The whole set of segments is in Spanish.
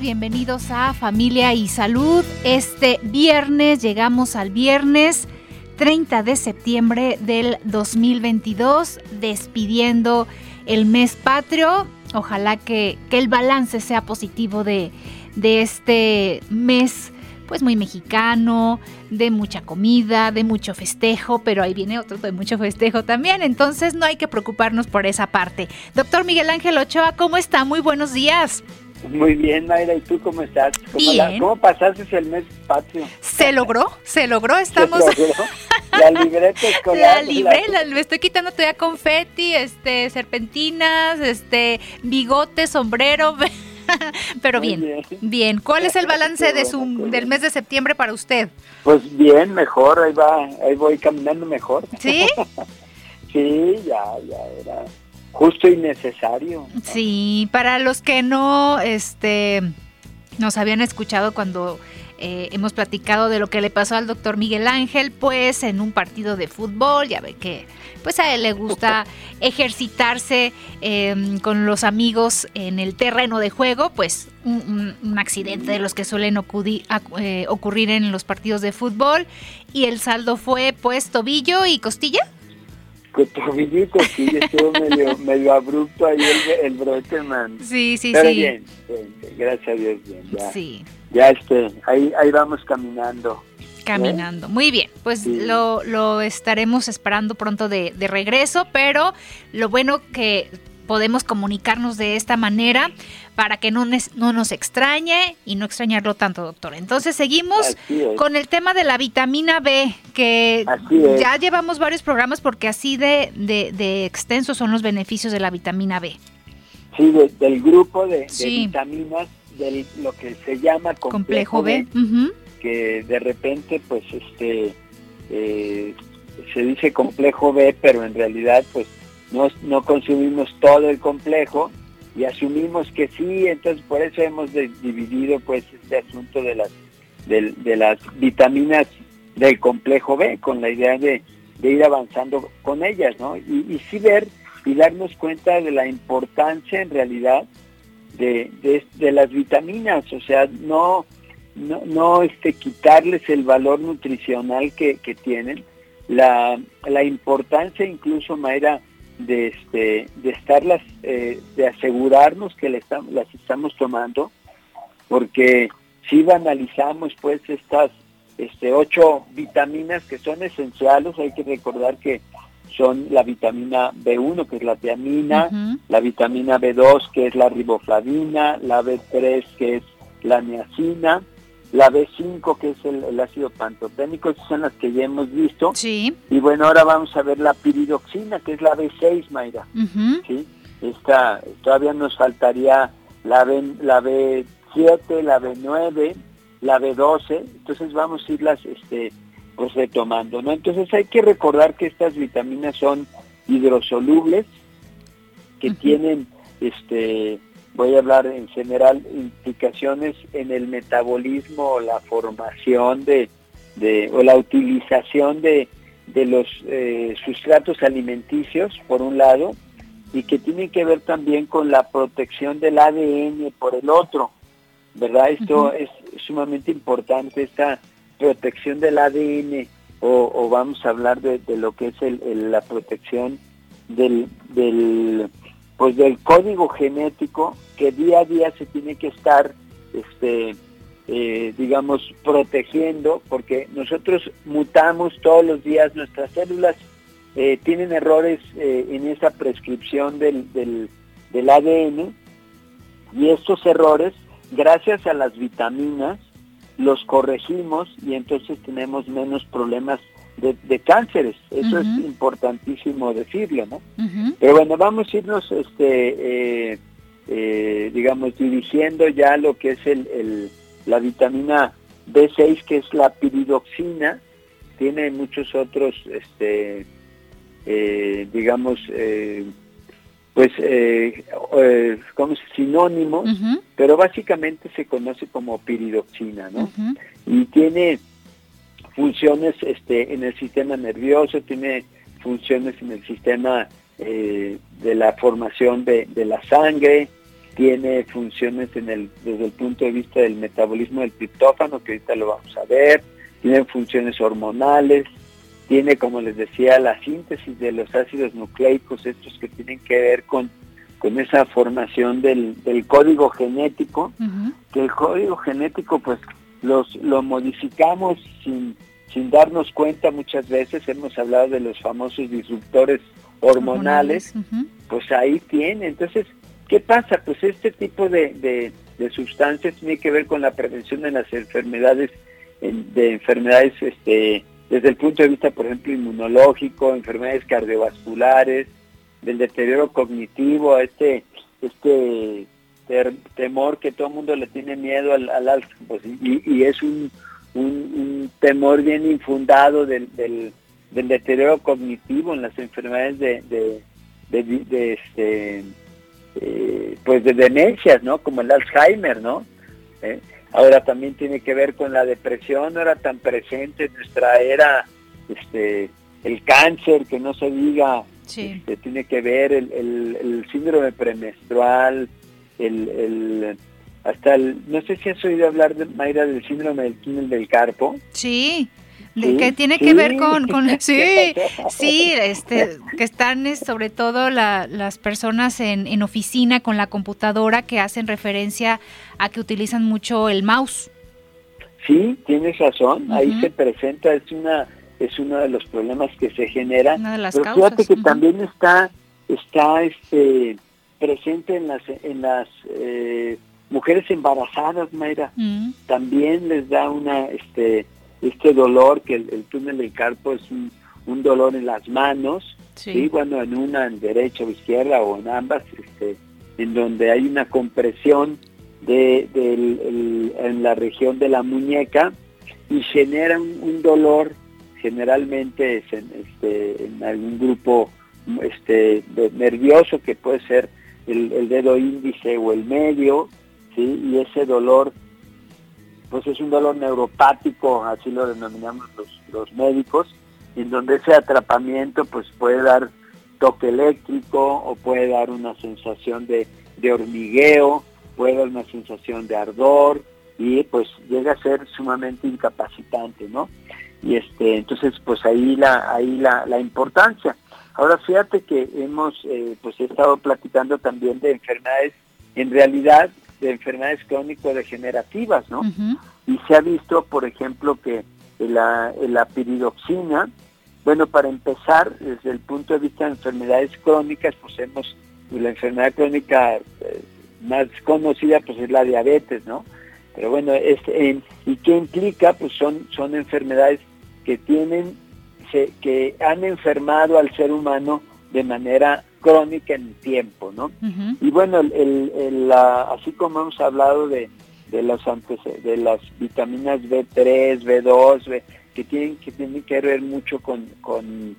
Bienvenidos a Familia y Salud. Este viernes llegamos al viernes 30 de septiembre del 2022, despidiendo el mes patrio. Ojalá que, el balance sea positivo de, de este mes pues muy mexicano, de mucha comida, de mucho festejo, pero ahí viene otro de mucho festejo también, entonces no hay que preocuparnos por esa parte. Doctor Miguel Ángel Ochoa, ¿cómo está? Muy buenos días. Muy bien, Mayra, ¿y tú cómo estás? ¿Cómo, bien. ¿Cómo pasaste el mes patrio? Se logró, se logró, estamos... La libreta escolar. La libreta, le estoy quitando todavía confeti, este, serpentinas, este, bigote, sombrero... Pero bien, bien, ¿Cuál es el balance de su, del mes de septiembre para usted? Pues bien, mejor, ahí va, ahí voy caminando mejor. ¿Sí? sí, ya, ya era justo y necesario. Sí, para los que no este, nos habían escuchado cuando eh, hemos platicado de lo que le pasó al doctor Miguel Ángel, pues en un partido de fútbol, ya ve que pues a él le gusta ejercitarse em, con los amigos en el terreno de juego, pues un, accidente de los que suelen eh, ocurrir en los partidos de fútbol y el saldo fue pues tobillo y costilla tobillito, sí, estuvo medio, medio abrupto ahí el, el brote, man. Sí, sí, Pero sí. Bien, bien, gracias a Dios, bien. Ya, sí. Ya este, ahí, ahí vamos caminando. Caminando. Muy bien, pues lo, lo, estaremos esperando pronto de, de regreso, pero lo bueno que podemos comunicarnos de esta manera para que no, no nos extrañe y no extrañarlo tanto, doctor. Entonces seguimos con el tema de la vitamina B, que ya llevamos varios programas porque así de, de, extensos son los beneficios de la vitamina B. Sí, del grupo de, vitaminas, de lo que se llama complejo, B, que de repente pues este eh, se dice complejo B, pero en realidad pues no, no consumimos todo el complejo y asumimos que sí, entonces por eso hemos dividido pues este asunto de las de, las vitaminas del complejo B con la idea de, ir avanzando con ellas, ¿no? Y, y, sí ver y darnos cuenta de la importancia en realidad de, de, las vitaminas, o sea, no, no, no este, quitarles el valor nutricional que, que tienen, la, la importancia incluso, Mayra, de, este, de estarlas, eh, de asegurarnos que las estamos tomando, porque si analizamos pues estas este, ocho vitaminas que son esenciales, hay que recordar que son la vitamina B1, que es la tiamina, la vitamina B2, que es la riboflavina, la B3, que es la niacina, la B5, que es el, ácido pantoténico, esas son las que ya hemos visto. Sí. Y bueno, ahora vamos a ver la piridoxina, que es la B6, Mayra. ¿Sí? Esta, todavía nos faltaría la, B, la B7, la B9, la B12, entonces vamos a irlas este, pues retomando, ¿no? Entonces hay que recordar que estas vitaminas son hidrosolubles, que tienen este voy a hablar en general implicaciones en el metabolismo la formación de, o la utilización de, los eh, sustratos alimenticios por un lado y que tienen que ver también con la protección del ADN por el otro, ¿verdad? Esto es sumamente importante, esta protección del ADN o, vamos a hablar de, lo que es la protección del, del pues del código genético que día a día se tiene que estar, este, eh, digamos, protegiendo, porque nosotros mutamos todos los días, nuestras células eh, tienen errores eh, en esa prescripción del, del, del ADN y estos errores, gracias a las vitaminas, los corregimos y entonces tenemos menos problemas de, cánceres. Eso es importantísimo decirlo, ¿no? Pero bueno, vamos a irnos, este, eh, eh, digamos, dirigiendo ya lo que es el, la vitamina B6 que es la piridoxina, tiene muchos otros, este, eh, digamos, eh, pues, eh, como sinónimos, pero básicamente se conoce como piridoxina, ¿no? Y tiene funciones este, en el sistema nervioso, tiene funciones en el sistema de la formación de, de la sangre, tiene funciones en el, desde el punto de vista del metabolismo del triptófano, que ahorita lo vamos a ver, tiene funciones hormonales, tiene, como les decía, la síntesis de los ácidos nucleicos, estos que tienen que ver con, con esa formación del, código genético, que el código genético pues los, lo modificamos sin, sin darnos cuenta muchas veces, hemos hablado de los famosos disruptores hormonales, pues ahí tiene, entonces ¿Qué pasa? Pues este tipo de, sustancias tiene que ver con la prevención de las enfermedades, de enfermedades este, desde el punto de vista, por ejemplo, inmunológico, enfermedades cardiovasculares, del deterioro cognitivo, este, este temor que todo el mundo le tiene miedo al, al pues, y, es un, temor bien infundado del, del, deterioro cognitivo en las enfermedades de, de este, eh, pues de demencias, ¿no? Como el Alzheimer, ¿no? ¿Eh? Ahora también tiene que ver con la depresión, no era tan presente en nuestra era, este, el cáncer, que no se diga, este, tiene que ver el, síndrome premenstrual, el, hasta el, no sé si has oído hablar, de, Mayra, del síndrome del túnel del carpo. Sí que tiene que ver con, con sí, sí, este, que están sobre todo las personas en, en, oficina con la computadora que hacen referencia a que utilizan mucho el mouse. Sí, tienes razón, ahí se presenta, es una es uno de los problemas que se generan. Pero fíjate que también está está este presente en las en las eh, mujeres embarazadas, Mayra. También les da una este este dolor, que el, túnel del carpo es un, dolor en las manos, sí. bueno, en una en derecha o izquierda o en ambas, este, en donde hay una compresión de, en la región de la muñeca y genera un, dolor generalmente en, este, en algún grupo este, nervioso que puede ser el, dedo índice o el medio, ¿sí? y ese dolor pues es un dolor neuropático, así lo denominamos los, médicos, en donde ese atrapamiento pues puede dar toque eléctrico o puede dar una sensación de, hormigueo, puede dar una sensación de ardor y pues llega a ser sumamente incapacitante, ¿no? Y este, entonces pues ahí la, ahí la, la importancia. Ahora fíjate que hemos eh, pues estado platicando también de enfermedades en realidad de enfermedades crónico-degenerativas, ¿no? Y se ha visto, por ejemplo, que la, la piridoxina, bueno, para empezar, desde el punto de vista de enfermedades crónicas, pues hemos, la enfermedad crónica eh, más conocida, pues es la diabetes, ¿no? Pero bueno, es, ¿y qué implica? Pues son, son enfermedades que tienen, se, que han enfermado al ser humano de manera crónica en el tiempo, ¿no? Y bueno, el, así como hemos hablado de, de, las de las vitaminas B3, B2, que tienen que, tienen que ver mucho con, con,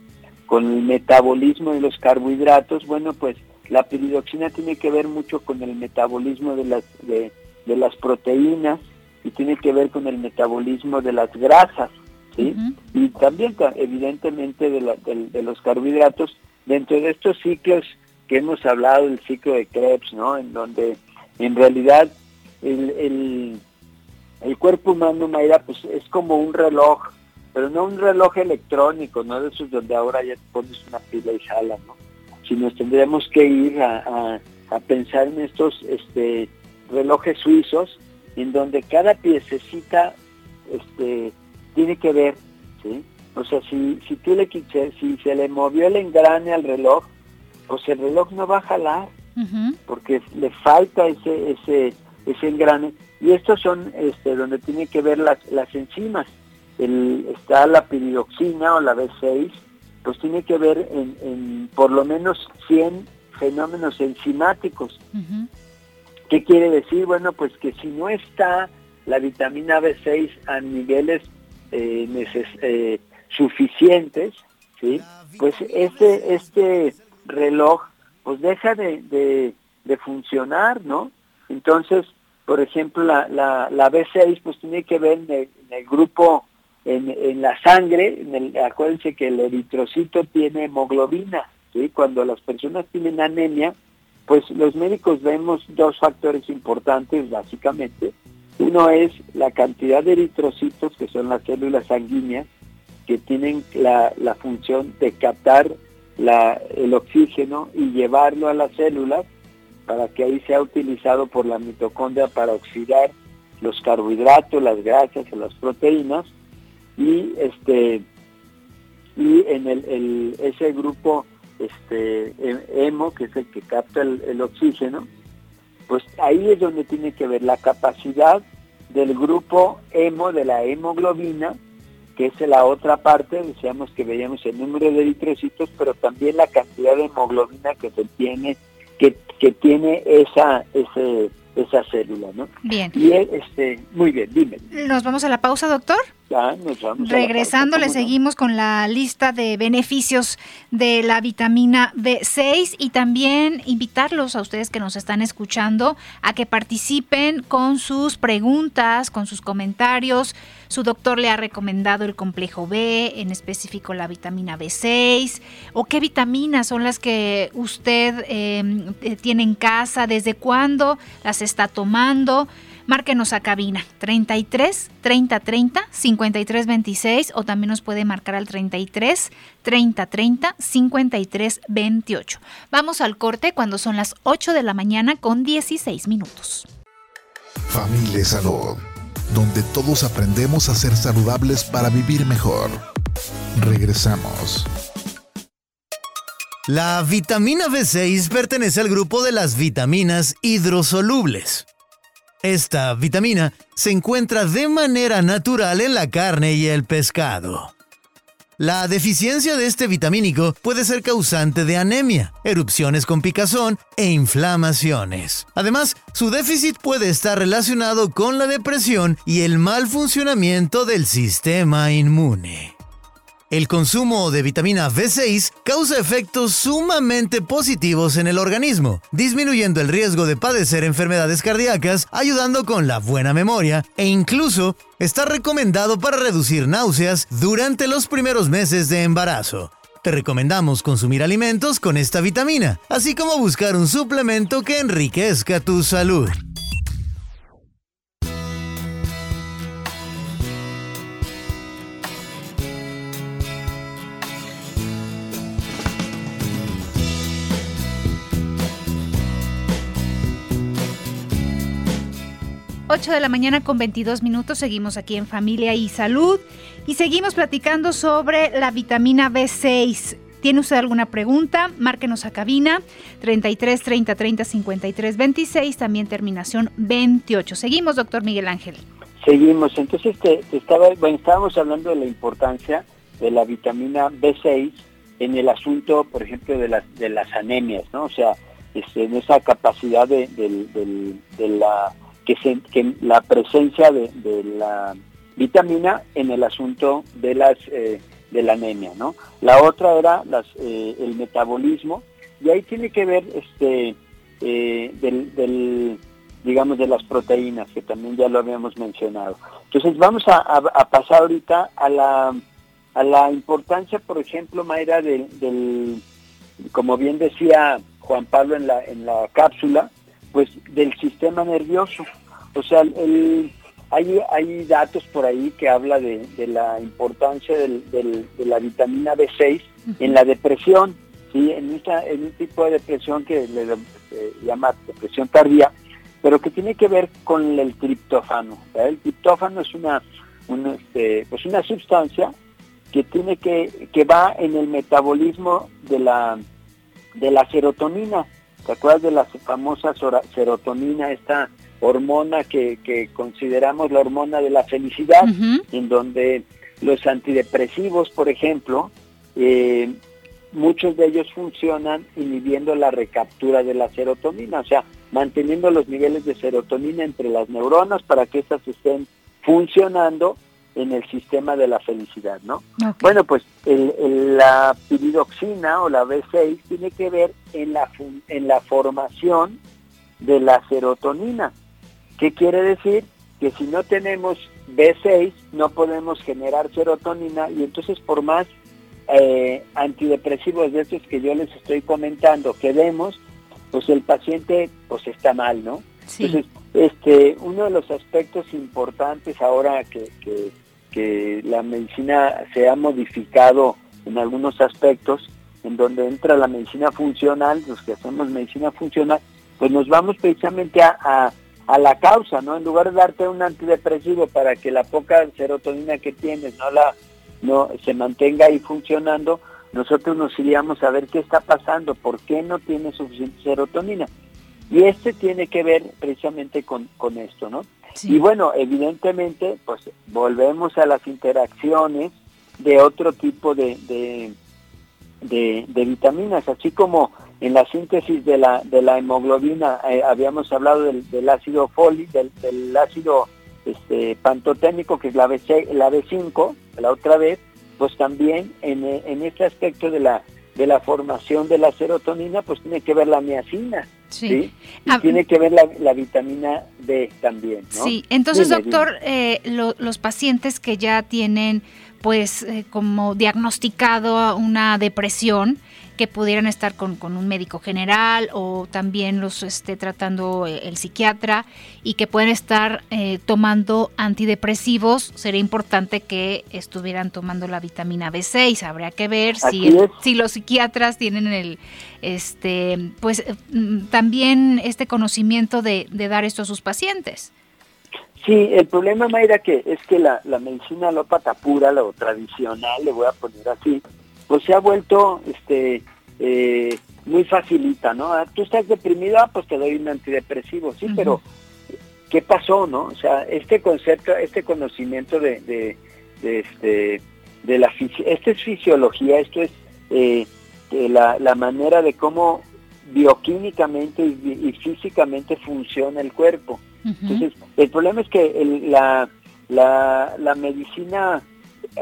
el metabolismo de los carbohidratos, bueno, pues la piridoxina tiene que ver mucho con el metabolismo de las, de, las proteínas y tiene que ver con el metabolismo de las grasas, ¿sí? Y también, evidentemente, de, de los carbohidratos dentro de estos ciclos que hemos hablado, el ciclo de Krebs, ¿no? En donde en realidad el, el, cuerpo humano, Mayra, pues es como un reloj, pero no un reloj electrónico, no de esos donde ahora ya pones una pila y jala, ¿no? Sino tendríamos que ir a, a, pensar en estos este, relojes suizos, en donde cada piececita este, tiene que ver, ¿sí? O sea, si, si, tú le, si se le movió el engrane al reloj, pues el reloj no va a jalar, porque le falta ese, ese, ese engrane. Y estos son este, donde tiene que ver las, las enzimas. El, está la piridoxina o la B6, pues tiene que ver en, por lo menos 100 fenómenos enzimáticos. ¿Qué quiere decir? Bueno, pues que si no está la vitamina B6 a niveles eh, suficientes, ¿sí? pues este, este reloj pues deja de, de, funcionar, ¿no? Entonces, por ejemplo, la, la, la, B6 pues tiene que ver en el, grupo, en, en, la sangre, en el, acuérdense que el eritrocito tiene hemoglobina, ¿sí? Cuando las personas tienen anemia, pues los médicos vemos dos factores importantes básicamente. Uno es la cantidad de eritrocitos, que son las células sanguíneas, que tienen la, la función de captar la, el oxígeno y llevarlo a las células para que ahí sea utilizado por la mitocondria para oxidar los carbohidratos, las grasas o las proteínas. Y este y en el, ese grupo este hemo que es el que capta el, oxígeno pues ahí es donde tiene que ver la capacidad del grupo hemo de la hemoglobina que es la otra parte, decíamos que veíamos el número de eritrocitos, pero también la cantidad de hemoglobina que se tiene, que, que tiene esa, ese, esa célula, ¿no? Bien. Y este, muy bien, dime. ¿Nos vamos a la pausa, doctor? Regresando, le seguimos con la lista de beneficios de la vitamina B6 y también invitarlos a ustedes que nos están escuchando a que participen con sus preguntas, con sus comentarios. Su doctor le ha recomendado el complejo B, en específico la vitamina B6, o qué vitaminas son las que usted em, eh, tiene en casa, desde cuándo las está tomando márquenos a cabina 33 30 30 53 26 o también nos puede marcar al 33 30 30 53 28. Vamos al corte cuando son las 8 de la mañana con 16 minutos. Familia Salud, donde todos aprendemos a ser saludables para vivir mejor. Regresamos. La vitamina B6 pertenece al grupo de las vitaminas hidrosolubles esta vitamina se encuentra de manera natural en la carne y el pescado. La deficiencia de este vitamínico puede ser causante de anemia, erupciones con picazón e inflamaciones. Además, su déficit puede estar relacionado con la depresión y el mal funcionamiento del sistema inmune. El consumo de vitamina B6 causa efectos sumamente positivos en el organismo, disminuyendo el riesgo de padecer enfermedades cardíacas, ayudando con la buena memoria e incluso está recomendado para reducir náuseas durante los primeros meses de embarazo. Te recomendamos consumir alimentos con esta vitamina, así como buscar un suplemento que enriquezca tu salud. 8 de la mañana con 22 minutos. Seguimos aquí en Familia y Salud y seguimos platicando sobre la vitamina B6. ¿Tiene usted alguna pregunta? Márquenos a cabina 33 30 30 53 26, también terminación 28. Seguimos, doctor Miguel Ángel. Seguimos. Entonces, te, estaba, bueno, estábamos hablando de la importancia de la vitamina B6 en el asunto, por ejemplo, de las, de las anemias, ¿no? O sea, este, en esa capacidad de, de la que, la presencia de, la vitamina en el asunto de las eh, de la anemia, ¿no? La otra era las, eh, el metabolismo y ahí tiene que ver este eh, del, digamos de las proteínas que también ya lo habíamos mencionado. Entonces vamos a, pasar ahorita a la a la importancia, por ejemplo, Mayra, del, del como bien decía Juan Pablo en la en la cápsula, pues del sistema nervioso. O sea, el, hay, hay datos por ahí que habla de, la importancia de la vitamina B6 en la depresión, ¿sí? en, esta, en un tipo de depresión que le llama depresión tardía, pero que tiene que ver con el triptófano. El triptófano es una, este, pues una sustancia que tiene que, que va en el metabolismo de la, de la serotonina. ¿Te acuerdas de la famosa serotonina, esta hormona que, consideramos la hormona de la felicidad, en donde los antidepresivos, por ejemplo, eh, muchos de ellos funcionan inhibiendo la recaptura de la serotonina, o sea, manteniendo los niveles de serotonina entre las neuronas para que éstas estén funcionando en el sistema de la felicidad, ¿no? Bueno, pues la piridoxina o la B6 tiene que ver en la, en la formación de la serotonina. ¿Qué quiere decir? Que si no tenemos B6 no podemos generar serotonina y entonces por más eh, antidepresivos de estos que yo les estoy comentando que demos, pues el paciente pues está mal, ¿no? Entonces, este, uno de los aspectos importantes ahora que, que que la medicina se ha modificado en algunos aspectos, en donde entra la medicina funcional, los que hacemos medicina funcional, pues nos vamos precisamente a, la causa, ¿no? En lugar de darte un antidepresivo para que la poca serotonina que tienes no la no se mantenga ahí funcionando, nosotros nos iríamos a ver qué está pasando, por qué no tiene suficiente serotonina. Y este tiene que ver precisamente con, con esto, ¿no? Y bueno, evidentemente, pues volvemos a las interacciones de otro tipo de, de, vitaminas, así como en la síntesis de la, de la hemoglobina eh, habíamos hablado del, ácido fólico, del, ácido este, pantoténico, que es la, B, la B5, la otra vez, pues también en, en este aspecto de la de la formación de la serotonina, pues tiene que ver la miacina. Sí. Y tiene que ver la, vitamina D también. ¿no? Sí, entonces, doctor, eh, los pacientes que ya tienen, pues, eh, como diagnosticado una depresión, que pudieran estar con, un médico general o también los esté tratando eh, el psiquiatra y que pueden estar eh, tomando antidepresivos, sería importante que estuvieran tomando la vitamina B6. Habría que ver si, si los psiquiatras tienen el este pues mm, también este conocimiento de, dar esto a sus pacientes. Sí, el problema, Mayra, que es que la, la medicina alópata pura, lo tradicional, le voy a poner así, pues se ha vuelto este eh, muy facilita, ¿no? Ah, tú estás deprimido, ah, pues te doy un antidepresivo, sí, pero ¿qué pasó, no? O sea, este concepto, este conocimiento de, de, este, de la esto es fisiología, esto es eh, la, la, manera de cómo bioquímicamente y, físicamente funciona el cuerpo. Entonces, el problema es que la, la, la medicina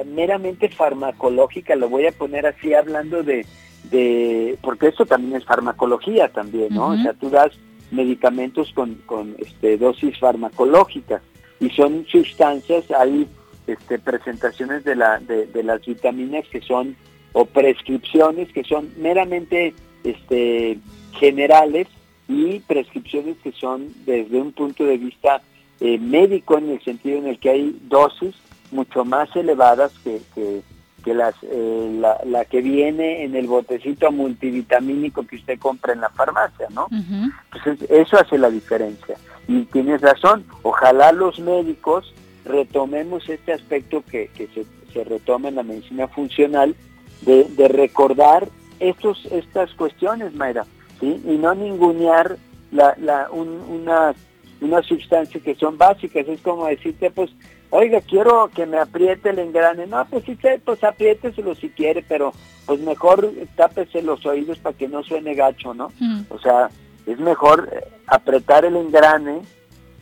meramente farmacológica, lo voy a poner así hablando de, de porque esto también es farmacología también, ¿no? O sea, tú das medicamentos con, con este, dosis farmacológicas y son sustancias, hay este, presentaciones de, la, de, de las vitaminas que son, o prescripciones que son meramente este, generales y prescripciones que son desde un punto de vista eh, médico en el sentido en el que hay dosis mucho más elevadas que, que, las, eh, la, que viene en el botecito multivitamínico que usted compra en la farmacia, ¿no? Entonces, eso hace la diferencia. Y tienes razón, ojalá los médicos retomemos este aspecto que, que se, se, retoma en la medicina funcional, de, de recordar estos, estas cuestiones, Mayra, ¿sí? Y no ningunear la, la, una, una sustancia que son básicas. Es como decirte, pues, oiga, quiero que me apriete el engrane. No, pues sí, pues apriéteselo si quiere, pero pues mejor tápese los oídos para que no suene gacho, ¿no? Mm. O sea, es mejor eh, apretar el engrane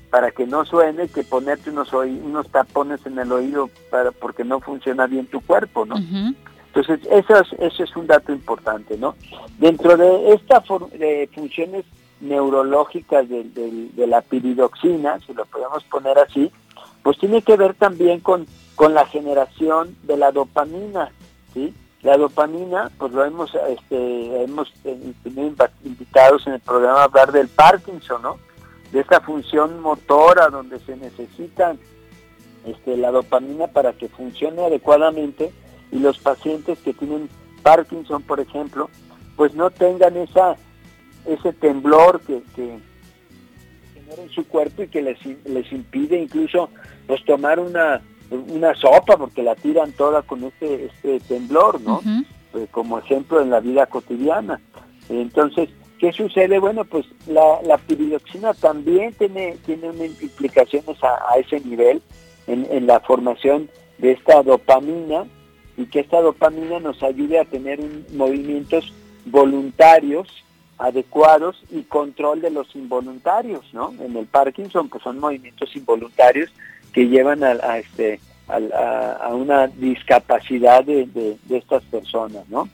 para que no suene que ponerte unos, unos tapones en el oído para porque no funciona bien tu cuerpo, ¿no? Entonces, eso es, eso es un dato importante, ¿no? Dentro de esta de funciones neurológicas de, de la piridoxina, si lo podemos poner así, pues tiene que ver también con, con la generación de la dopamina, ¿sí? La dopamina, pues lo hemos, este, hemos tenido invitados en el programa a hablar del Parkinson, ¿no? De esta función motora donde se necesita este, la dopamina para que funcione adecuadamente y los pacientes que tienen Parkinson, por ejemplo, pues no tengan esa ese temblor que, que en su cuerpo y que les, les impide incluso pues tomar una, una sopa porque la tiran toda con este, este temblor, ¿no? Pues, como ejemplo en la vida cotidiana. Entonces, ¿qué sucede? Bueno, pues la, la piridoxina también tiene, tiene implicaciones a, ese nivel en, en, la formación de esta dopamina y que esta dopamina nos ayude a tener movimientos voluntarios adecuados y control de los involuntarios, ¿no? En el Parkinson pues son movimientos involuntarios que llevan a, este a, una discapacidad de, estas personas, ¿no?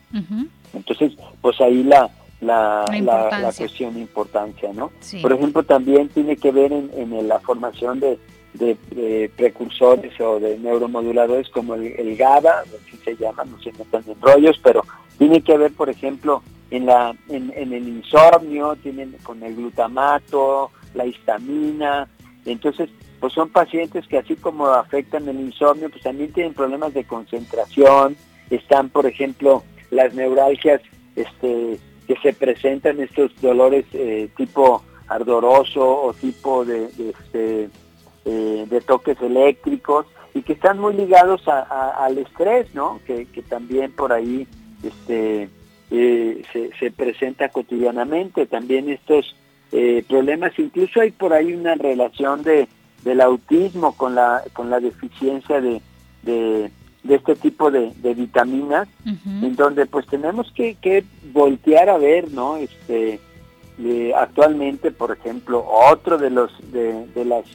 Entonces, pues ahí la, la, la, cuestión de importancia, ¿no? Por ejemplo, también tiene que ver en, la formación de, precursores o de neuromoduladores como el, GABA, así se llama, no se metan en rollos, pero tiene que ver, por ejemplo, en, la, en, el insomnio, tienen con el glutamato, la histamina, entonces pues son pacientes que así como afectan el insomnio, pues también tienen problemas de concentración, están por ejemplo las neuralgias este, que se presentan, estos dolores eh, tipo ardoroso o tipo de, este, eh, de toques eléctricos y que están muy ligados al estrés, ¿no? Que, también por ahí este, eh, se, se, presenta cotidianamente. También estos problemas, incluso hay por ahí una relación de del autismo con la, con la deficiencia de, de, este tipo de, vitaminas, en donde pues tenemos que, que, voltear a ver, ¿no? Este, actualmente, por ejemplo, otro de los de, de, las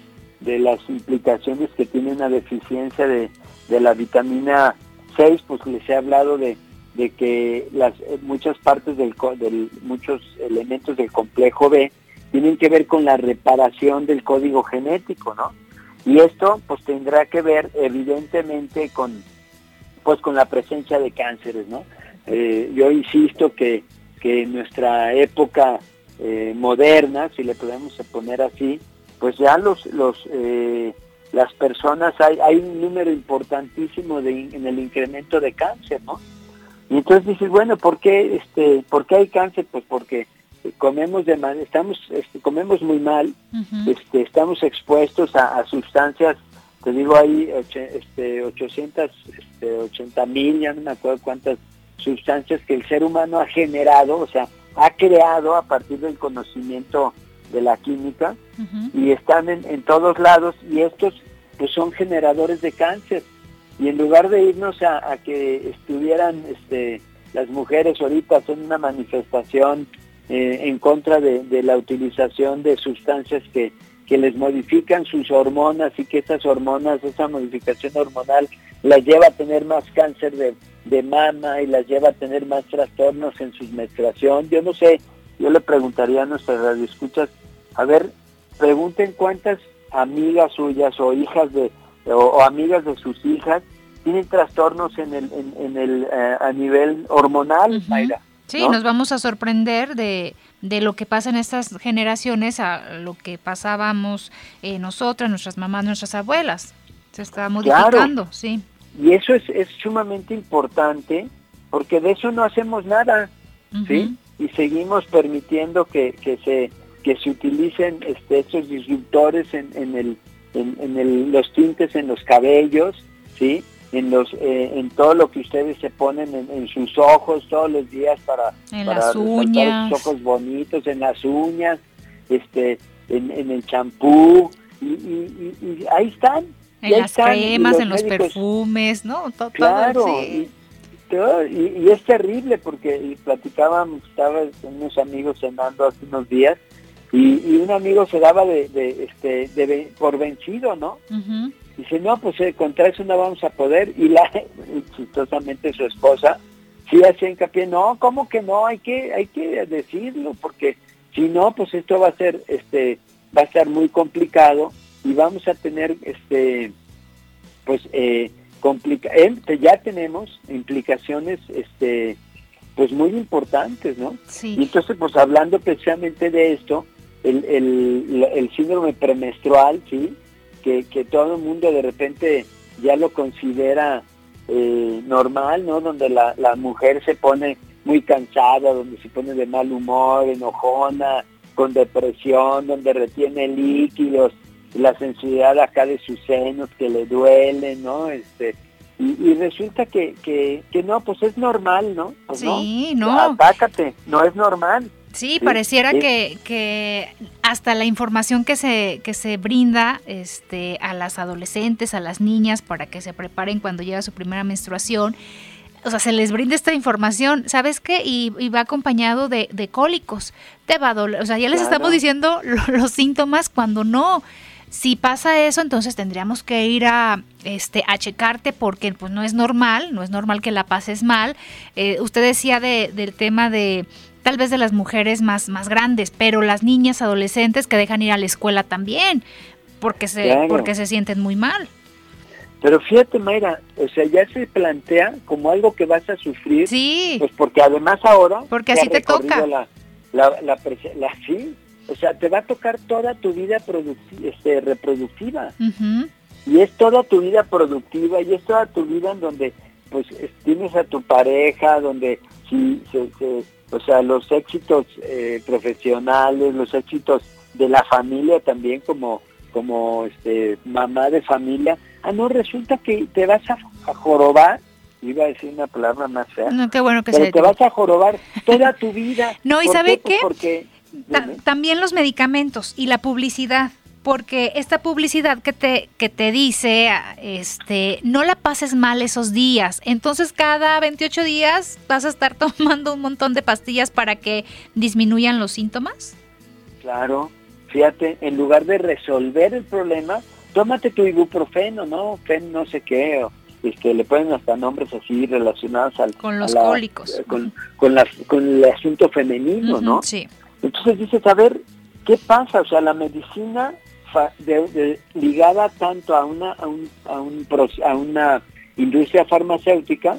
de las implicaciones que tiene una deficiencia de, de la vitamina 6, pues les he hablado de, de que las muchas partes del, del muchos elementos del complejo B tienen que ver con la reparación del código genético, ¿no? Y esto pues tendrá que ver evidentemente con pues con la presencia de cánceres, ¿no? Eh, yo insisto que, que en nuestra época eh, moderna, si le podemos poner así, pues ya los, los eh, las personas hay, hay un número importantísimo de, en el incremento de cáncer, ¿no? Y entonces dices, bueno, ¿por qué, este, ¿por qué hay cáncer? Pues porque comemos de mal, estamos este, comemos muy mal, este, estamos expuestos a, sustancias, te digo ahí este, 880 este, mil, ya no me acuerdo cuántas sustancias que el ser humano ha generado, o sea, ha creado a partir del conocimiento de la química y están en, todos lados y estos pues son generadores de cáncer y en lugar de irnos a, que estuvieran este, las mujeres ahorita son una manifestación eh, en contra de, la utilización de sustancias que, les modifican sus hormonas y que esas hormonas, esa modificación hormonal las lleva a tener más cáncer de, mama y las lleva a tener más trastornos en su menstruación. Yo no sé, yo le preguntaría a nuestras radioescuchas, a ver, pregunten cuántas amigas suyas o hijas de o, amigas de sus hijas tienen trastornos en el, en, el eh, a nivel hormonal, Mayra. Sí, nos vamos a sorprender de, de, lo que pasa en estas generaciones a lo que pasábamos eh, nosotras, nuestras mamás, nuestras abuelas. Se está modificando, sí. Y eso es, es sumamente importante porque de eso no hacemos nada, ¿sí? Y seguimos permitiendo que, que, se, que se utilicen este, estos disruptores en, en, el, en, en el, los tintes en los cabellos, ¿sí? en los eh, en todo lo que ustedes se ponen en, sus ojos todos los días para en las uñas. sus ojos bonitos en las uñas este en, el champú y, ahí están. En las cremas en los perfumes no todo, claro y, es terrible porque platicábamos estaba con unos amigos cenando hace unos días y, un amigo se daba de, este de, por vencido no Dice, no, pues eh, contra eso no vamos a poder. Y la, chistosamente su esposa, sí hacía hincapié, no, ¿cómo que no? Hay que, hay que decirlo, porque si no, pues esto va a ser, este, va a estar muy complicado y vamos a tener, este, pues, eh, complica eh, ya tenemos implicaciones, este, pues muy importantes, ¿no? Sí. Y entonces, pues hablando precisamente de esto, el, el, el síndrome premenstrual, ¿sí? que, todo el mundo de repente ya lo considera eh, normal, ¿no? Donde la, la mujer se pone muy cansada, donde se pone de mal humor, enojona, con depresión, donde retiene líquidos, la sensibilidad acá de sus senos que le duelen, ¿no? Este, y, resulta que, que, que, no, pues es normal, ¿no? Pues sí, no. Atácate, no es normal. Sí, pareciera que, que, hasta la información que se, que se brinda este, a las adolescentes, a las niñas, para que se preparen cuando llega su primera menstruación, o sea, se les brinda esta información, ¿sabes qué? Y, va acompañado de, cólicos, te va a doler, o sea, ya les estamos diciendo los síntomas cuando no. Si pasa eso, entonces tendríamos que ir a, este, a checarte porque pues no es normal, no es normal que la pases mal. Eh, usted decía de, del tema de tal vez de las mujeres más, más grandes, pero las niñas adolescentes que dejan ir a la escuela también, porque se, porque se sienten muy mal. Pero fíjate, Mayra, o sea, ya se plantea como algo que vas a sufrir. Sí. Pues porque además ahora... Porque así te toca. La, la, la, sí, o sea, te va a tocar toda tu vida este, reproductiva. Y es toda tu vida productiva y es toda tu vida en donde pues tienes a tu pareja, donde si se, o sea, los éxitos eh, profesionales, los éxitos de la familia también como como este mamá de familia, ah no resulta que te vas a, jorobar iba a decir una palabra más fea. No, qué bueno que pero te vas a jorobar toda tu vida. no, ¿y sabe pues qué? porque también los medicamentos y la publicidad porque esta publicidad que te, que te dice, este, no la pases mal esos días. Entonces cada 28 días vas a estar tomando un montón de pastillas para que disminuyan los síntomas. Claro, fíjate, en lugar de resolver el problema, tómate tu ibuprofeno, ¿no? Fen no sé qué, o, este, le ponen hasta nombres así relacionados al, con los cólicos. Eh, con, con, con, el asunto femenino, ¿no? Sí. Entonces dices, a ver, ¿qué pasa? O sea, la medicina ligada tanto a una, a, un, a, un, a una industria farmacéutica,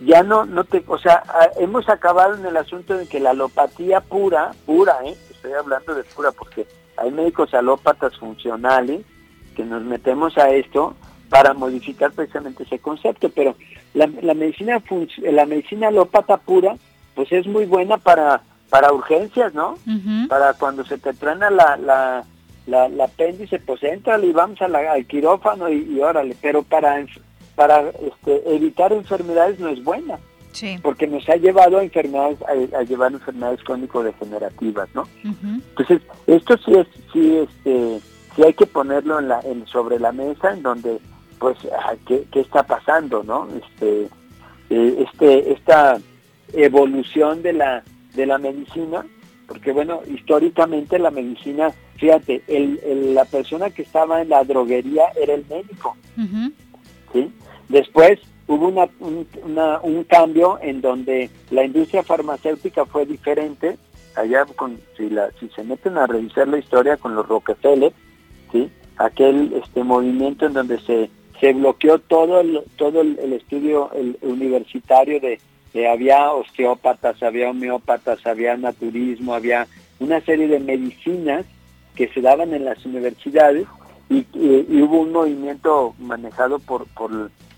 ya no, no te, o sea, hemos acabado en el asunto de que la alopatía pura, pura, ¿eh? estoy hablando de pura porque hay médicos alópatas funcionales que nos metemos a esto para modificar precisamente ese concepto, pero la, la medicina la medicina alópata pura, pues es muy buena para para urgencias, ¿no? Para cuando se te truena la, la, la, la apéndice, pues entra y vamos a la, al quirófano y, órale, pero para, para este, evitar enfermedades no es buena. Sí. Porque nos ha llevado a enfermedades, a, llevar enfermedades crónico-degenerativas, ¿no? Entonces, esto sí es, sí, este, sí hay que ponerlo en la, en, sobre la mesa, en donde, pues, ah, ¿qué, qué está pasando, no? Este, eh, este, esta evolución de la, de la medicina, porque bueno, históricamente la medicina, fíjate, el, la persona que estaba en la droguería era el médico. ¿sí? Después hubo una, un, un, cambio en donde la industria farmacéutica fue diferente. Allá, con, si, la, si se meten a revisar la historia con los Rockefeller, ¿sí? aquel este movimiento en donde se, se bloqueó todo el, todo el, estudio el universitario de, había osteópatas, había homeópatas, había naturismo, había una serie de medicinas que se daban en las universidades y, hubo un movimiento manejado por, por,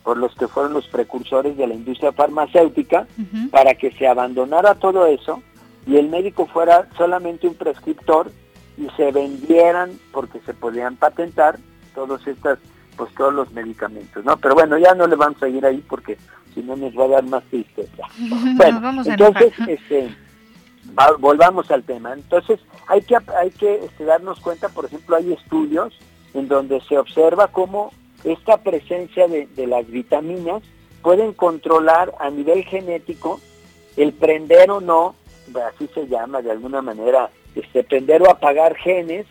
por, los que fueron los precursores de la industria farmacéutica para que se abandonara todo eso y el médico fuera solamente un prescriptor y se vendieran porque se podían patentar todos estas pues todos los medicamentos, ¿no? Pero bueno, ya no le vamos a ir ahí porque si no nos va a dar más tristeza. Bueno, entonces, este, volvamos al tema. Entonces, hay que, hay que este, darnos cuenta, por ejemplo, hay estudios en donde se observa cómo esta presencia de, las vitaminas pueden controlar a nivel genético el prender o no, así se llama de alguna manera, este, prender o apagar genes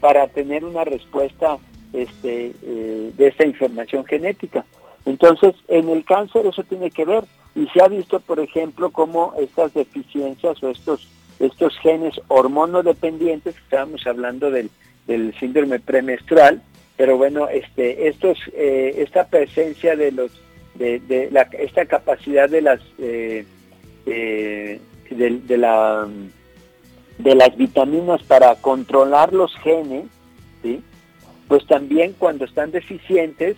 para tener una respuesta este, eh, de esta información genética. Entonces, en el cáncer eso tiene que ver y se ha visto, por ejemplo, cómo estas deficiencias o estos estos genes hormonodependientes, estábamos hablando del, del síndrome premenstrual, pero bueno, este estos eh, esta presencia de los de, la, esta capacidad de las eh, eh, de, la de las vitaminas para controlar los genes, pues también cuando están deficientes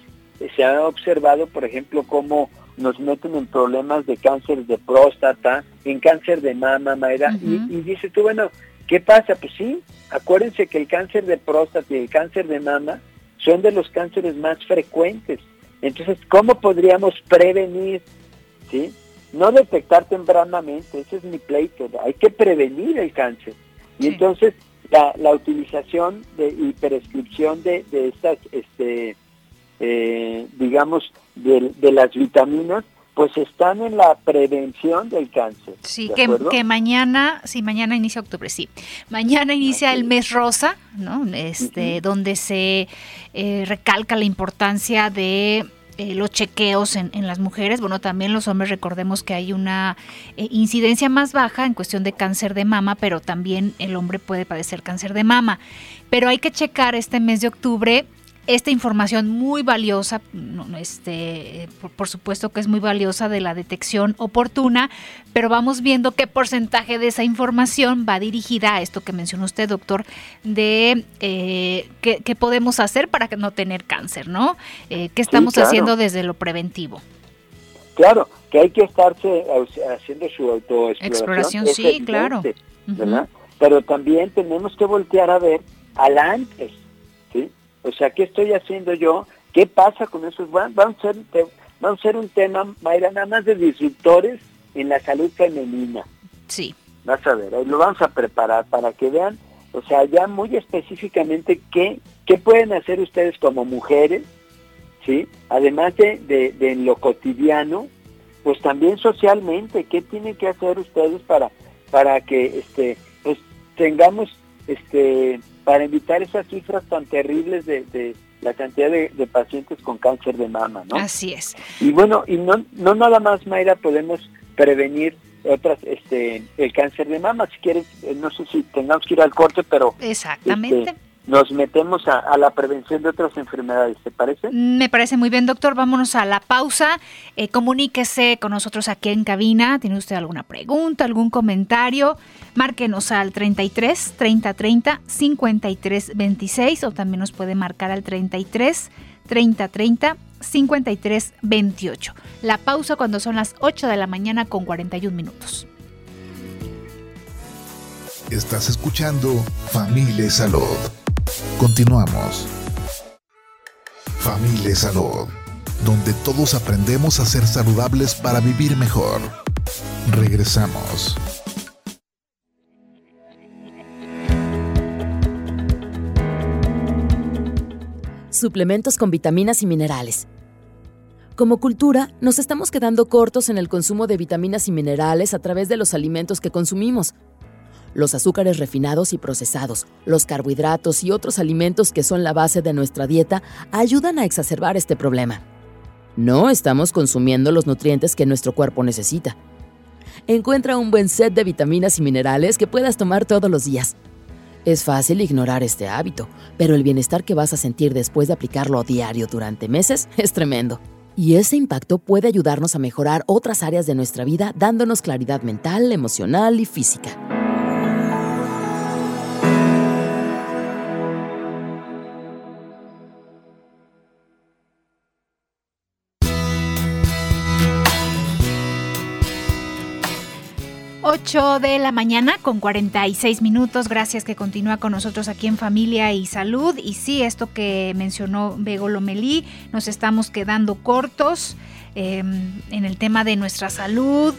se ha observado, por ejemplo, cómo nos meten en problemas de cáncer de próstata, en cáncer de mama, Mayra, y, y dices tú, bueno, ¿qué pasa? Pues sí, acuérdense que el cáncer de próstata y el cáncer de mama son de los cánceres más frecuentes. Entonces, ¿cómo podríamos prevenir? ¿Sí? No detectar tempranamente, ese es mi pleito, hay que prevenir el cáncer. Y entonces la, la utilización de, y prescripción de, de estas este, eh, digamos, de, las vitaminas, pues están en la prevención del cáncer. Sí, que, que, mañana, sí, mañana inicia octubre, sí. Mañana inicia el mes rosa, ¿no? Este, donde se eh, recalca la importancia de eh, los chequeos en, las mujeres. Bueno, también los hombres recordemos que hay una eh, incidencia más baja en cuestión de cáncer de mama, pero también el hombre puede padecer cáncer de mama. Pero hay que checar este mes de octubre esta información muy valiosa, este, por, supuesto que es muy valiosa de la detección oportuna, pero vamos viendo qué porcentaje de esa información va dirigida a esto que mencionó usted, doctor, de eh, qué, podemos hacer para no tener cáncer, ¿no? Eh, ¿Qué estamos haciendo desde lo preventivo? Claro, que hay que estarse haciendo su autoexploración. Exploración, sí, claro. Pero también tenemos que voltear a ver al antes o sea, ¿qué estoy haciendo yo? ¿Qué pasa con esos? Van, a ser, a ser un tema, Mayra, nada más de disruptores en la salud femenina. Sí. Vas a ver, ahí lo vamos a preparar para que vean, o sea, ya muy específicamente qué, qué pueden hacer ustedes como mujeres, ¿sí? Además de, de, de lo cotidiano, pues también socialmente, ¿qué tienen que hacer ustedes para, para que este, pues tengamos este para evitar esas cifras tan terribles de, la cantidad de, pacientes con cáncer de mama, ¿no? Así es. Y bueno, y no, no nada más, Mayra, podemos prevenir otras, este, el cáncer de mama. Si quieres, eh, no sé si tengamos que ir al corte, pero... Exactamente. Este, nos metemos a, la prevención de otras enfermedades, ¿te parece? Me parece muy bien, doctor. Vámonos a la pausa. Eh, comuníquese con nosotros aquí en cabina. ¿Tiene usted alguna pregunta, algún comentario? Márquenos al 33 30 30 53 26 o también nos puede marcar al 33 30 30 53 28. La pausa cuando son las 8 de la mañana con 41 minutos. Estás escuchando Familia Salud. Continuamos. Familia Salud, donde todos aprendemos a ser saludables para vivir mejor. Regresamos. Suplementos con vitaminas y minerales. Como cultura, nos estamos quedando cortos en el consumo de vitaminas y minerales a través de los alimentos que consumimos los azúcares refinados y procesados, los carbohidratos y otros alimentos que son la base de nuestra dieta ayudan a exacerbar este problema. No estamos consumiendo los nutrientes que nuestro cuerpo necesita. Encuentra un buen set de vitaminas y minerales que puedas tomar todos los días. Es fácil ignorar este hábito, pero el bienestar que vas a sentir después de aplicarlo a diario durante meses es tremendo. Y ese impacto puede ayudarnos a mejorar otras áreas de nuestra vida dándonos claridad mental, emocional y física. 8 de la mañana con 46 minutos. Gracias que continúa con nosotros aquí en Familia y Salud. Y sí, esto que mencionó Bego Lomelí, nos estamos quedando cortos em, en el tema de nuestra salud,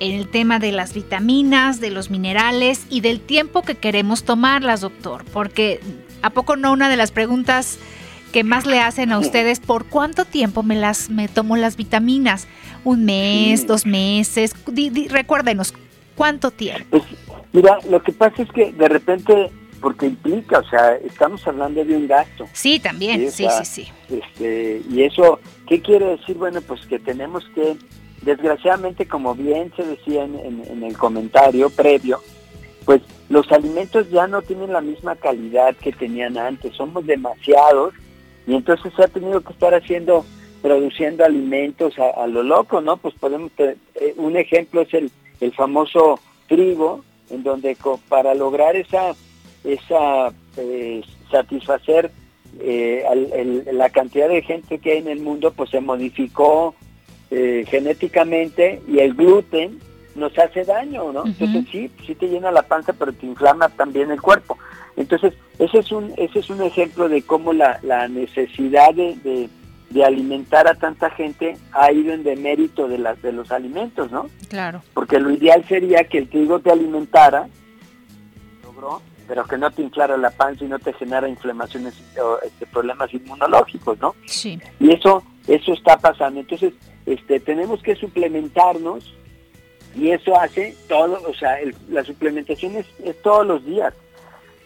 en el tema de las vitaminas, de los minerales y del tiempo que queremos tomarlas, doctor. Porque a poco no una de las preguntas que más le hacen a ustedes, ¿por cuánto tiempo me las me tomo las vitaminas? ¿Un mes, dos meses? recuérdenos, ¿Cuánto tiempo? Pues, mira, lo que pasa es que de repente, porque implica, o sea, estamos hablando de un gasto. Sí, también, sí, sí, sí. Este, y eso, ¿qué quiere decir? Bueno, pues que tenemos que, desgraciadamente, como bien se decía en, el comentario previo, pues los alimentos ya no tienen la misma calidad que tenían antes, somos demasiados y entonces se ha tenido que estar haciendo, produciendo alimentos a, lo loco, ¿no? Pues podemos, eh, un ejemplo es el, el famoso trigo, en donde para lograr esa, esa eh, satisfacer eh, la cantidad de gente que hay en el mundo, pues se modificó eh, genéticamente y el gluten nos hace daño, ¿no? Entonces sí, sí te llena la panza, pero te inflama también el cuerpo. Entonces, ese es un, ese es un ejemplo de cómo la, la necesidad de de alimentar a tanta gente ha ido en demérito de las de los alimentos, ¿no? Claro. Porque lo ideal sería que el trigo te alimentara, logró, pero que no te inflara la panza y no te genera inflamaciones o este, problemas inmunológicos, ¿no? Sí. Y eso, eso está pasando. Entonces, este, tenemos que suplementarnos y eso hace todo, o sea, la suplementación es, es, todos los días.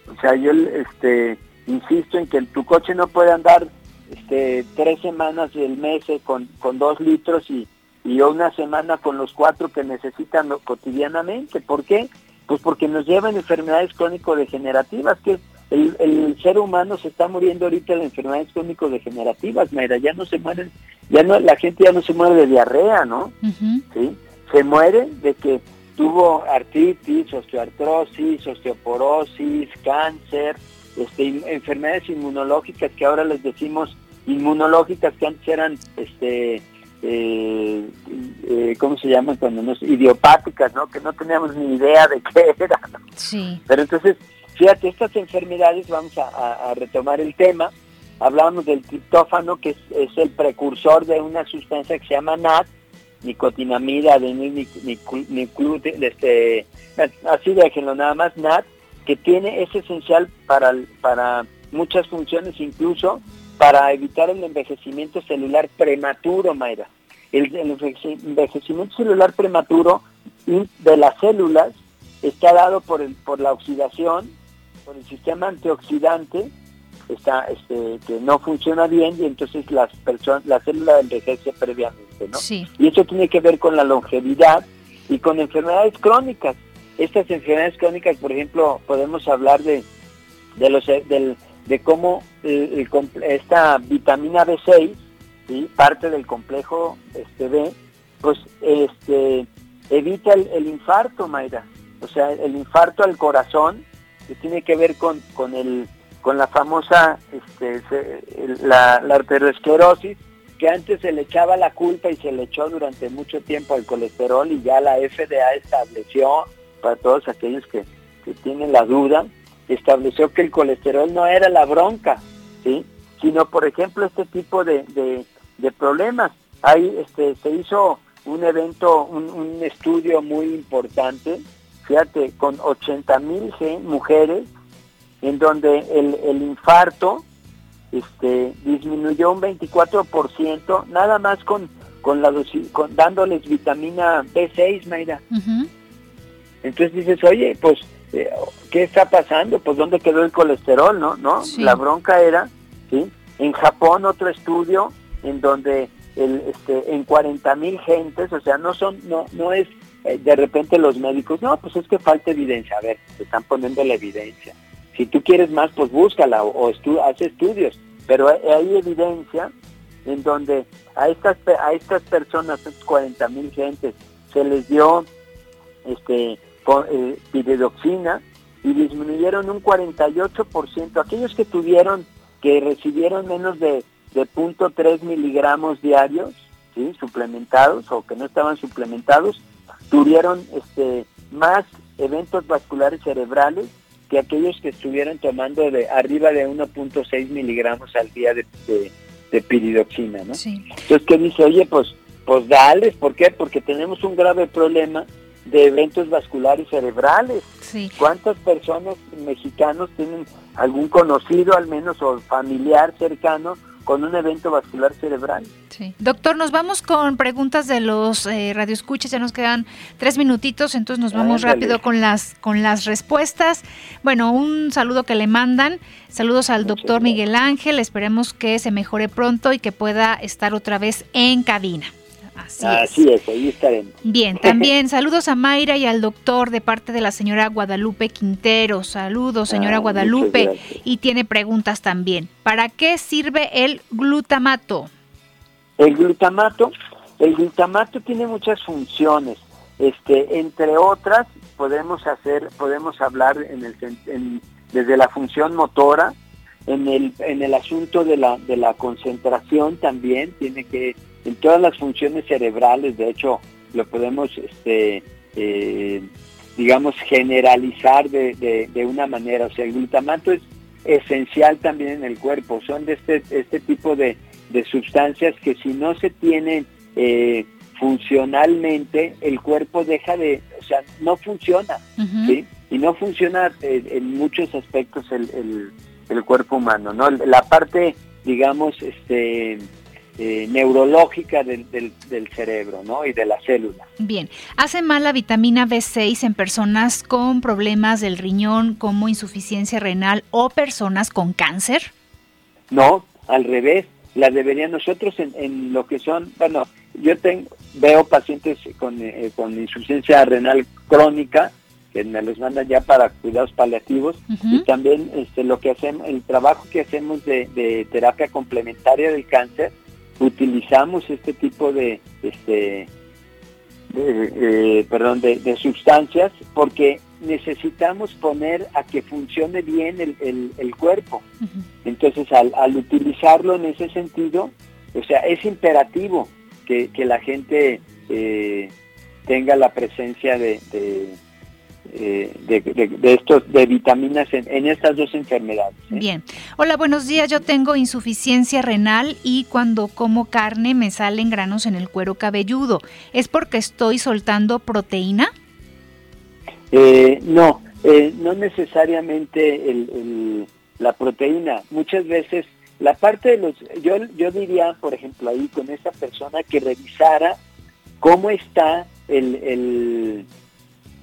O sea, yo este, insisto en que tu coche no puede andar este, tres semanas del mes eh, con, con dos litros y, y una semana con los cuatro que necesitan cotidianamente. ¿Por qué? Pues porque nos llevan enfermedades crónico-degenerativas, que el, el, ser humano se está muriendo ahorita de enfermedades crónico-degenerativas, Mayra, ya no se mueren, ya no, la gente ya no se muere de diarrea, ¿no? ¿Sí? Se muere de que tuvo artritis, osteoartrosis, osteoporosis, cáncer, este, enfermedades inmunológicas que ahora les decimos inmunológicas que antes eran este eh, eh, ¿cómo se llaman cuando nos idiopáticas, ¿no? Que no teníamos ni idea de qué era. Sí. Pero entonces, fíjate, estas enfermedades, vamos a, retomar el tema, hablábamos del triptófano, que es, el precursor de una sustancia que se llama NAT, nicotinamida, de este, así déjenlo nada más, NAT, que tiene, es esencial para, para muchas funciones, incluso para evitar el envejecimiento celular prematuro, Mayra. El, envejecimiento celular prematuro de las células está dado por, el, por la oxidación, por el sistema antioxidante, está, este, que no funciona bien y entonces las personas, la célula envejece previamente, ¿no? Y eso tiene que ver con la longevidad y con enfermedades crónicas. Estas enfermedades crónicas, por ejemplo, podemos hablar de, de los del de cómo esta vitamina B6, parte del complejo este B, pues este evita el, infarto, Mayra. O sea, el infarto al corazón, que tiene que ver con, con, el, con la famosa este, la arteriosclerosis, que antes se le echaba la culpa y se le echó durante mucho tiempo al colesterol y ya la FDA estableció, para todos aquellos que, que tienen la duda, estableció que el colesterol no era la bronca, ¿sí? sino por ejemplo este tipo de, de, problemas. Ahí este, se hizo un evento, un, estudio muy importante, fíjate, con 80 mil mujeres, en donde el, el infarto este, disminuyó un 24%, nada más con, con, la con dándoles vitamina B6, Mayra. Entonces dices, oye, pues ¿qué está pasando? Pues dónde quedó el colesterol, ¿no? ¿No? La bronca era, ¿sí? En Japón otro estudio en donde el, este, en 40 mil gentes, o sea, no son, no, no es eh, de repente los médicos, no, pues es que falta evidencia, a ver, te están poniendo la evidencia. Si tú quieres más, pues búscala o, o haz estudios, pero hay evidencia en donde a estas a estas personas, 40 mil gentes, se les dio este con, eh, y disminuyeron un 48%. Aquellos que tuvieron, que recibieron menos de, de 0.3 miligramos diarios, ¿sí? suplementados o que no estaban suplementados, tuvieron este, más eventos vasculares cerebrales que aquellos que estuvieron tomando de arriba de 1.6 miligramos al día de, de, piridoxina, ¿no? Entonces, ¿qué dice? Oye, pues, pues dales, ¿por qué? Porque tenemos un grave problema de eventos vasculares cerebrales. ¿Cuántas personas mexicanos tienen algún conocido al menos o familiar cercano con un evento vascular cerebral? Sí. Doctor, nos vamos con preguntas de los eh, radioescuchas, ya nos quedan tres minutitos, entonces nos vamos rápido con las, con las respuestas. Bueno, un saludo que le mandan, saludos al doctor Miguel Ángel, esperemos que se mejore pronto y que pueda estar otra vez en cabina. Así, es. ahí estaremos. Bien, también saludos a Mayra y al doctor de parte de la señora Guadalupe Quintero. Saludos, señora ah, Guadalupe. Y tiene preguntas también. ¿Para qué sirve el glutamato? El glutamato, el glutamato tiene muchas funciones. Este, entre otras, podemos hacer, podemos hablar en el, desde la función motora, en el, en el asunto de la, de la concentración también tiene que en todas las funciones cerebrales, de hecho, lo podemos, este, eh, digamos, generalizar de, de, una manera. O sea, el glutamato es esencial también en el cuerpo. Son de este, este tipo de, de sustancias que si no se tienen eh, funcionalmente, el cuerpo deja de, o sea, no funciona. ¿sí? y no funciona eh, en muchos aspectos el, el, cuerpo humano, ¿no? La parte, digamos, este eh, neurológica del, del, cerebro ¿no? y de la célula. Bien, ¿hace mal la vitamina B6 en personas con problemas del riñón como insuficiencia renal o personas con cáncer? No, al revés, la debería nosotros en, lo que son, bueno, yo tengo, veo pacientes con, eh, con insuficiencia renal crónica que me los mandan ya para cuidados paliativos y también este, lo que hacemos, el trabajo que hacemos de, de terapia complementaria del cáncer, utilizamos este tipo de, este, perdón, de, sustancias porque necesitamos poner a que funcione bien el, cuerpo. Entonces, al, utilizarlo en ese sentido, o sea, es imperativo que, la gente eh, tenga la presencia de, eh, de, estos de vitaminas en, estas dos enfermedades. ¿eh? Bien. Hola, buenos días. Yo tengo insuficiencia renal y cuando como carne me salen granos en el cuero cabelludo. ¿Es porque estoy soltando proteína? Eh, no, no necesariamente la proteína. Muchas veces la parte de los, yo, yo diría, por ejemplo, ahí con esta persona que revisara cómo está el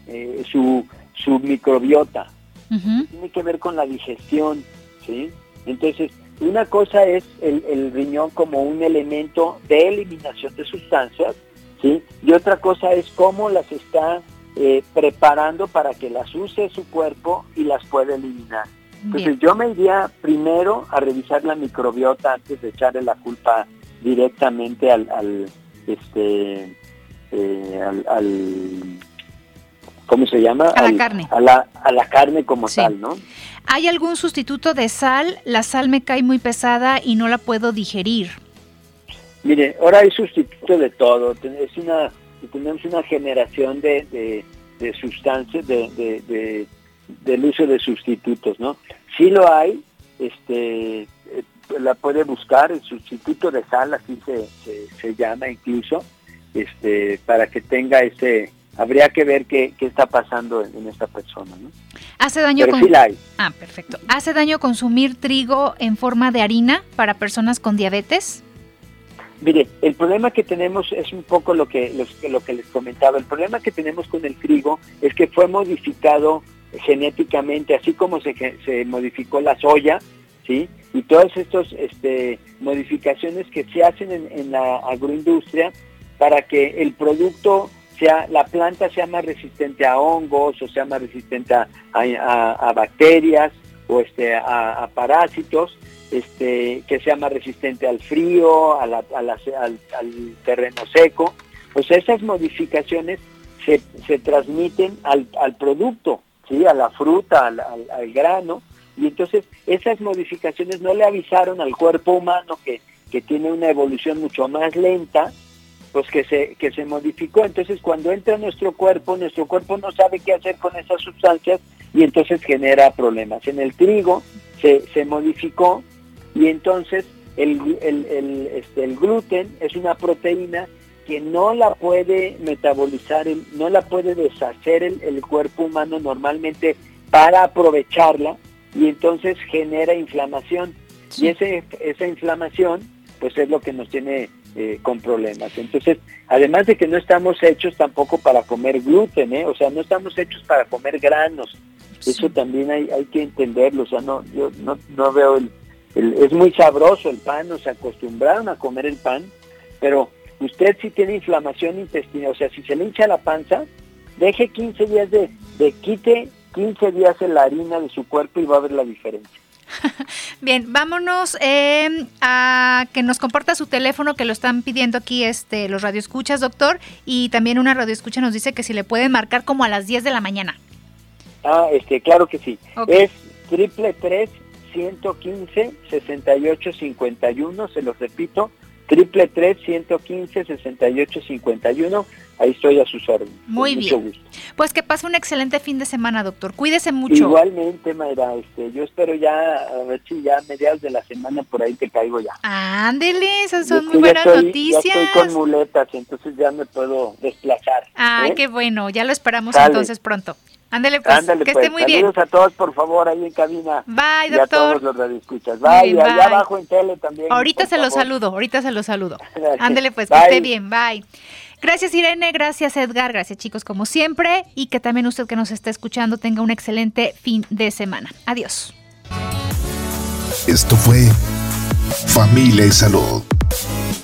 eh, su, su microbiota. Tiene que ver con la digestión, ¿sí? Entonces, una cosa es el, riñón como un elemento de eliminación de sustancias, ¿sí? Y otra cosa es cómo las está eh, preparando para que las use su cuerpo y las pueda eliminar. Entonces yo me iría primero a revisar la microbiota antes de echarle la culpa directamente al, al este eh, al ¿cómo se llama? A la carne. A la, a la carne como tal, ¿no? ¿Hay algún sustituto de sal? La sal me cae muy pesada y no la puedo digerir. Mire, ahora hay sustituto de todo. Es una, tenemos una generación de, de, sustancias, de, del uso de sustitutos, ¿no? Sí lo hay, este, eh, la puede buscar, el sustituto de sal, así se, se, se llama incluso, este, para que tenga ese habría que ver qué, está pasando en, esta persona. ¿no? ¿Hace daño Ah, perfecto. ¿Hace daño consumir trigo en forma de harina para personas con diabetes? Mire, el problema que tenemos es un poco lo que, lo que les comentaba. El problema que tenemos con el trigo es que fue modificado genéticamente, así como se, se modificó la soya, ¿sí? Y todas estas este, modificaciones que se hacen en, en la agroindustria para que el producto sea, la planta sea más resistente a hongos o sea más resistente a, bacterias o este, a, parásitos, este, que sea más resistente al frío, al, terreno seco. Pues esas modificaciones se, se transmiten al, producto, ¿sí? a la fruta, al, grano, y entonces esas modificaciones no le avisaron al cuerpo humano que, que tiene una evolución mucho más lenta, pues que se, que se modificó. Entonces cuando entra a nuestro cuerpo, nuestro cuerpo no sabe qué hacer con esas sustancias y entonces genera problemas. En el trigo se, se modificó y entonces el, el, este, el gluten es una proteína que no la puede metabolizar, no la puede deshacer el, el cuerpo humano normalmente para aprovecharla y entonces genera inflamación. Y ese, esa inflamación pues es lo que nos tiene eh, con problemas. Entonces, además de que no estamos hechos tampoco para comer gluten, ¿eh? o sea, no estamos hechos para comer granos. Eso también hay, hay que entenderlo, o sea, no, yo no, no veo el, es muy sabroso el pan, nos acostumbraron a comer el pan, pero usted si tiene inflamación intestinal, o sea, si se le hincha la panza, deje 15 días de, de quite 15 días en la harina de su cuerpo y va a ver la diferencia. Bien, vámonos em, a que nos comparta su teléfono que lo están pidiendo aquí este, los radioescuchas, doctor. Y también una radioescucha nos dice que si le pueden marcar como a las 10 de la mañana. Ah, este, claro que sí. Es triple tres 115 68 51, se los repito, triple tres 115 68 51 ahí estoy a sus órdenes. Muy bien. Pues que pase un excelente fin de semana, doctor. Cuídese mucho. Igualmente, Mayra, este, yo espero ya, a ver si ya a mediados de la semana por ahí te caigo ya. Ándele, esas son muy buenas noticias. Ya estoy con muletas, entonces ya me puedo desplazar. Ah, qué bueno, ya lo esperamos entonces pronto. Ándale pues, que esté pues. muy bien. Saludos a todos, por favor, ahí en cabina. Bye, doctor. Y a todos los radioescuchas. Bye, y allá abajo en tele también. Ahorita se lo saludo, ahorita se lo saludo. Ándale pues, que esté bien, bye. Gracias Irene, gracias Edgar, gracias chicos como siempre y que también usted que nos está escuchando tenga un excelente fin de semana. Adiós. Esto fue Familia y Salud.